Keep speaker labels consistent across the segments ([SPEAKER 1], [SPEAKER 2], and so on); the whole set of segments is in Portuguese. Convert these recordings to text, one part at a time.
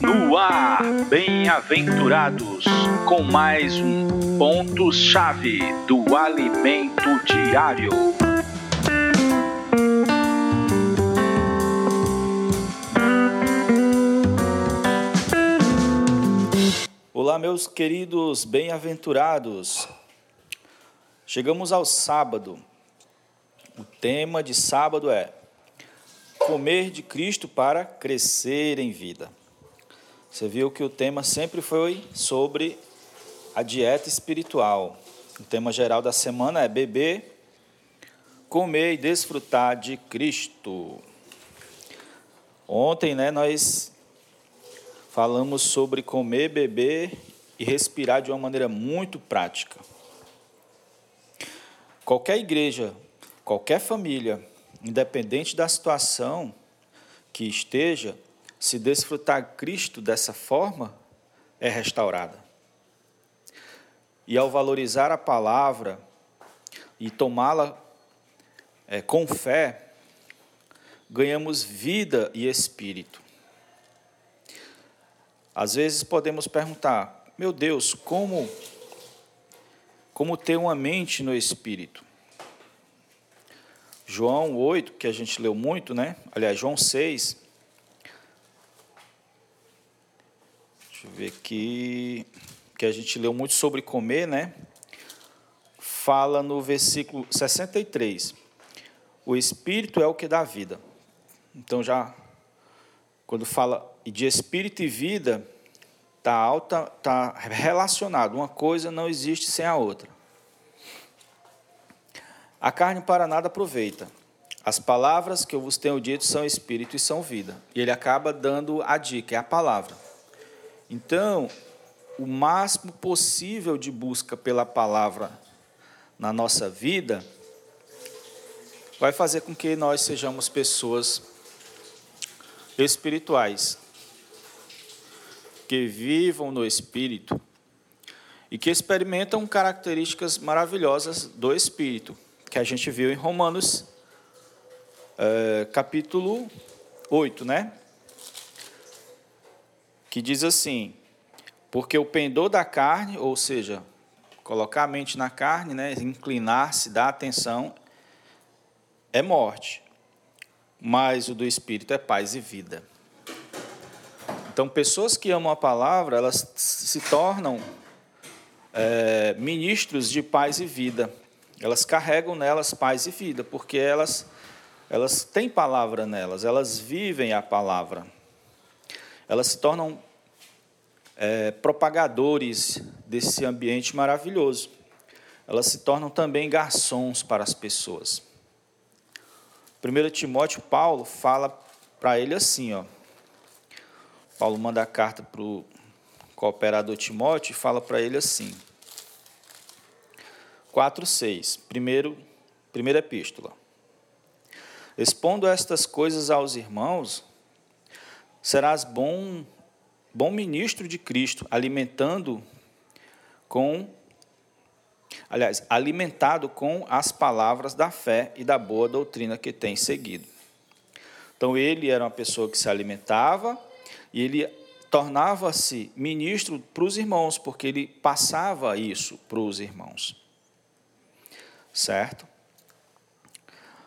[SPEAKER 1] No ar, bem-aventurados, com mais um ponto-chave do alimento diário.
[SPEAKER 2] Olá, meus queridos bem-aventurados. Chegamos ao sábado. O tema de sábado é Comer de Cristo para crescer em vida. Você viu que o tema sempre foi sobre a dieta espiritual. O tema geral da semana é beber, comer e desfrutar de Cristo. Ontem, né, nós falamos sobre comer, beber e respirar de uma maneira muito prática. Qualquer igreja, qualquer família, independente da situação que esteja, se desfrutar Cristo dessa forma, é restaurada. E ao valorizar a palavra e tomá-la é, com fé, ganhamos vida e espírito. Às vezes podemos perguntar: meu Deus, como como ter uma mente no espírito? João 8, que a gente leu muito, né? Aliás, João 6. Deixa eu ver aqui, que a gente leu muito sobre comer, né? Fala no versículo 63. O espírito é o que dá vida. Então já quando fala de espírito e vida, está alta, tá relacionado. Uma coisa não existe sem a outra. A carne para nada aproveita. As palavras que eu vos tenho dito são espírito e são vida. E ele acaba dando a dica, é a palavra. Então, o máximo possível de busca pela palavra na nossa vida vai fazer com que nós sejamos pessoas espirituais, que vivam no espírito e que experimentam características maravilhosas do espírito, que a gente viu em Romanos é, capítulo 8, né? Que diz assim: Porque o pendor da carne, ou seja, colocar a mente na carne, né, inclinar-se, dar atenção, é morte mas o do Espírito é paz e vida. Então, pessoas que amam a palavra, elas se tornam é, ministros de paz e vida. Elas carregam nelas paz e vida, porque elas, elas têm palavra nelas, elas vivem a palavra. Elas se tornam é, propagadores desse ambiente maravilhoso. Elas se tornam também garçons para as pessoas. 1 Timóteo, Paulo fala para ele assim, ó. Paulo manda a carta para o cooperador Timóteo e fala para ele assim. 4,6, primeiro, primeira epístola. Expondo estas coisas aos irmãos, serás bom, bom ministro de Cristo, alimentando com aliás, alimentado com as palavras da fé e da boa doutrina que tem seguido. Então ele era uma pessoa que se alimentava e ele tornava-se ministro para os irmãos, porque ele passava isso para os irmãos. Certo?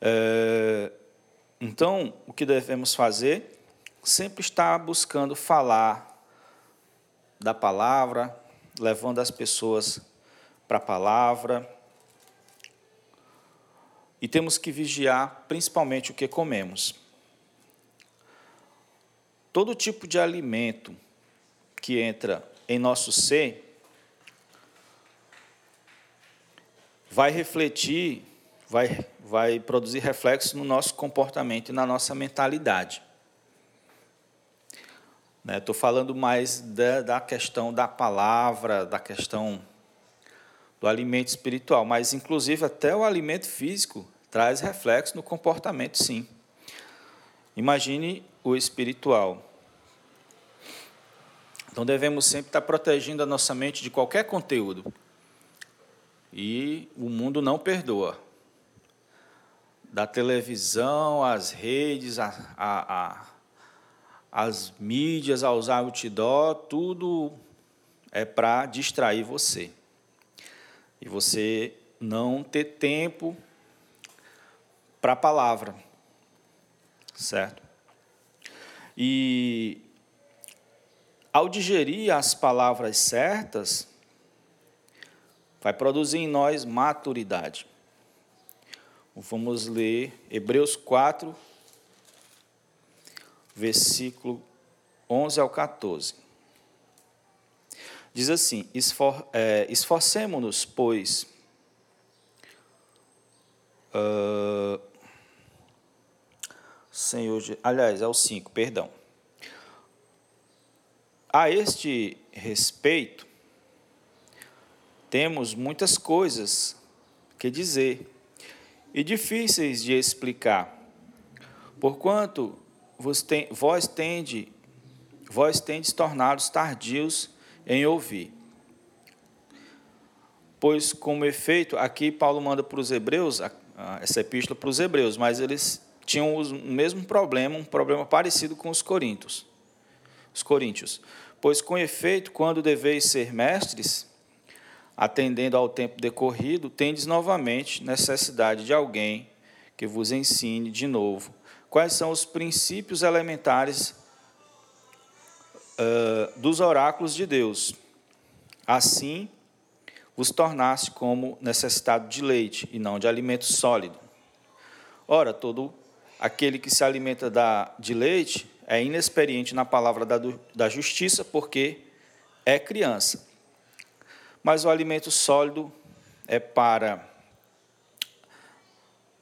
[SPEAKER 2] É, então, o que devemos fazer? Sempre estar buscando falar da palavra, levando as pessoas para a palavra. E temos que vigiar principalmente o que comemos. Todo tipo de alimento que entra em nosso ser vai refletir, vai, vai produzir reflexo no nosso comportamento e na nossa mentalidade. Estou né? falando mais da, da questão da palavra, da questão do alimento espiritual, mas inclusive até o alimento físico traz reflexo no comportamento, sim. Imagine o espiritual. Então devemos sempre estar protegendo a nossa mente de qualquer conteúdo. E o mundo não perdoa. Da televisão, às redes, a, a, a, as mídias, a usar outdoor, tudo é para distrair você. E você não ter tempo para a palavra. Certo? E ao digerir as palavras certas, vai produzir em nós maturidade. Vamos ler Hebreus 4, versículo 11 ao 14. Diz assim: Esfor, é, Esforcemos-nos, pois, uh, Senhor, aliás, é o 5, perdão. A este respeito, temos muitas coisas que dizer e difíceis de explicar, porquanto tem, vós tende, vós tendes tornados tardios em ouvir. Pois, como efeito, aqui Paulo manda para os hebreus, essa epístola para os hebreus, mas eles tinham o mesmo problema, um problema parecido com os coríntios. Os coríntios. Pois, com efeito, quando deveis ser mestres, atendendo ao tempo decorrido, tendes novamente necessidade de alguém que vos ensine de novo quais são os princípios elementares uh, dos oráculos de Deus. Assim, vos tornasse como necessitado de leite e não de alimento sólido. Ora, todo aquele que se alimenta da, de leite é inexperiente na palavra da, da justiça, porque é criança. Mas o alimento sólido é para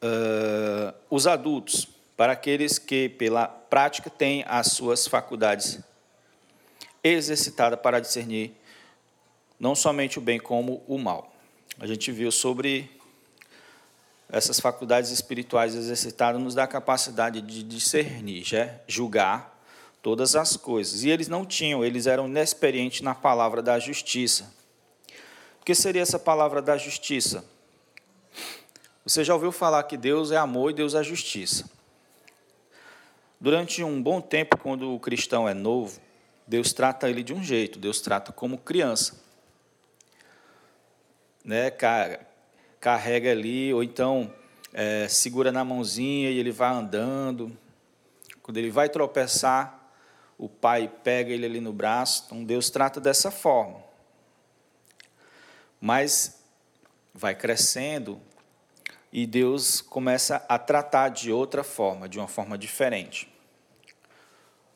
[SPEAKER 2] uh, os adultos, para aqueles que, pela prática, têm as suas faculdades exercitadas para discernir não somente o bem como o mal. A gente viu sobre essas faculdades espirituais exercitadas nos dá capacidade de discernir, julgar todas as coisas. E eles não tinham, eles eram inexperientes na palavra da justiça. Que seria essa palavra da justiça? Você já ouviu falar que Deus é amor e Deus é justiça. Durante um bom tempo, quando o cristão é novo, Deus trata ele de um jeito, Deus trata como criança. Né? Carrega ali, ou então é, segura na mãozinha e ele vai andando. Quando ele vai tropeçar, o pai pega ele ali no braço. Então Deus trata dessa forma. Mas vai crescendo, e Deus começa a tratar de outra forma, de uma forma diferente.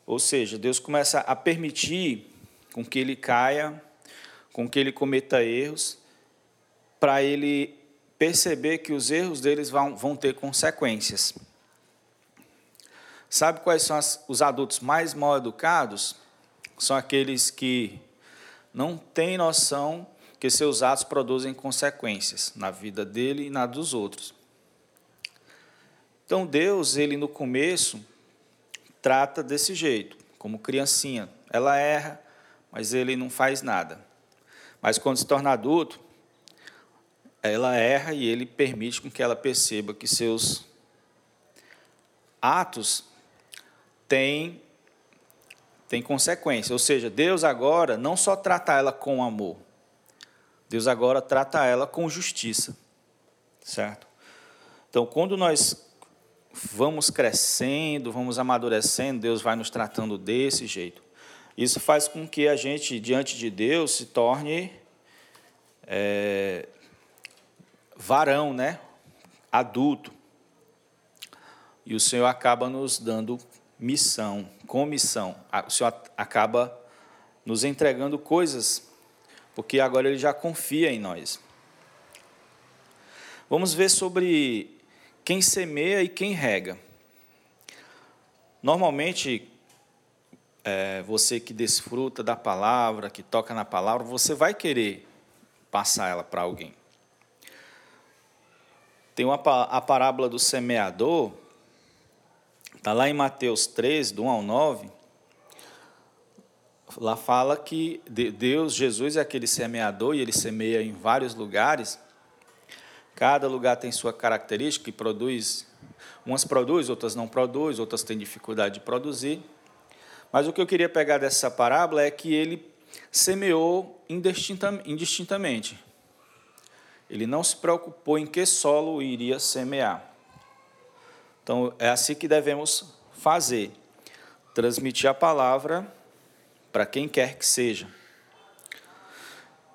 [SPEAKER 2] Ou seja, Deus começa a permitir com que ele caia, com que ele cometa erros, para ele perceber que os erros deles vão, vão ter consequências. Sabe quais são as, os adultos mais mal educados? São aqueles que não têm noção que seus atos produzem consequências na vida dele e na dos outros. Então Deus, ele no começo trata desse jeito, como criancinha. Ela erra, mas ele não faz nada. Mas quando se torna adulto, ela erra e ele permite com que ela perceba que seus atos têm tem consequência. Ou seja, Deus agora não só trata ela com amor, Deus agora trata ela com justiça, certo? Então, quando nós vamos crescendo, vamos amadurecendo, Deus vai nos tratando desse jeito. Isso faz com que a gente, diante de Deus, se torne é, varão, né? adulto. E o Senhor acaba nos dando missão, comissão. O Senhor acaba nos entregando coisas porque agora ele já confia em nós. Vamos ver sobre quem semeia e quem rega. Normalmente, é, você que desfruta da palavra, que toca na palavra, você vai querer passar ela para alguém. Tem uma, a parábola do semeador, está lá em Mateus 3, do 1 ao 9 lá fala que Deus, Jesus é aquele semeador e ele semeia em vários lugares. Cada lugar tem sua característica e produz, umas produz, outras não produz, outras têm dificuldade de produzir. Mas o que eu queria pegar dessa parábola é que ele semeou indistintamente. Ele não se preocupou em que solo iria semear. Então, é assim que devemos fazer: transmitir a palavra para quem quer que seja.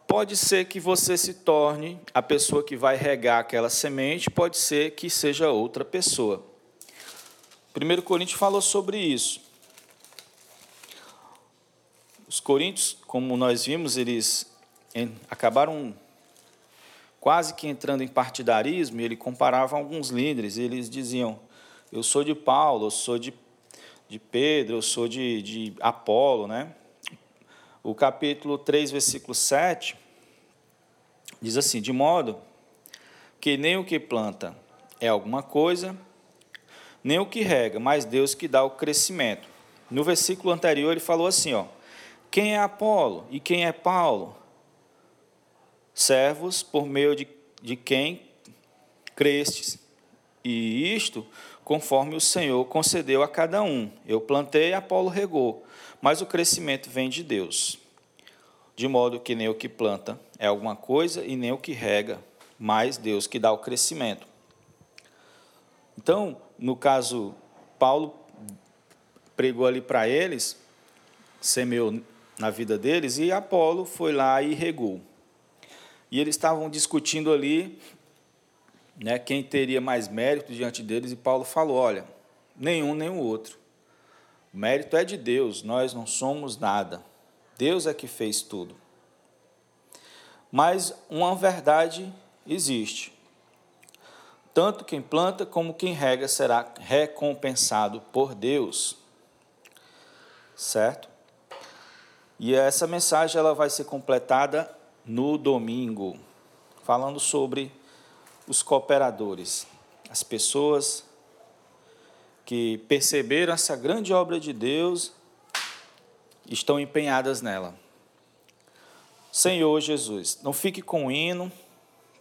[SPEAKER 2] Pode ser que você se torne a pessoa que vai regar aquela semente, pode ser que seja outra pessoa. 1 Coríntios falou sobre isso. Os coríntios, como nós vimos, eles acabaram quase que entrando em partidarismo, e ele comparava alguns líderes, eles diziam: Eu sou de Paulo, eu sou de, de Pedro, eu sou de, de Apolo. Né? O capítulo 3, versículo 7 diz assim: De modo que nem o que planta é alguma coisa, nem o que rega, mas Deus que dá o crescimento. No versículo anterior ele falou assim, ó: Quem é Apolo e quem é Paulo? Servos por meio de, de quem crestes. E isto conforme o Senhor concedeu a cada um. Eu plantei, Apolo regou, mas o crescimento vem de Deus. De modo que nem o que planta é alguma coisa e nem o que rega, mas Deus que dá o crescimento. Então, no caso, Paulo pregou ali para eles, semeou na vida deles, e Apolo foi lá e regou. E eles estavam discutindo ali né, quem teria mais mérito diante deles, e Paulo falou: olha, nenhum nem o outro. O mérito é de Deus, nós não somos nada. Deus é que fez tudo. Mas uma verdade existe. Tanto quem planta como quem rega será recompensado por Deus. Certo? E essa mensagem ela vai ser completada no domingo, falando sobre os cooperadores, as pessoas que perceberam essa grande obra de Deus estão empenhadas nela. Senhor Jesus, não fique com o hino,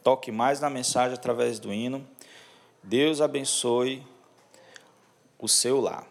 [SPEAKER 2] toque mais na mensagem através do hino. Deus abençoe o seu lar.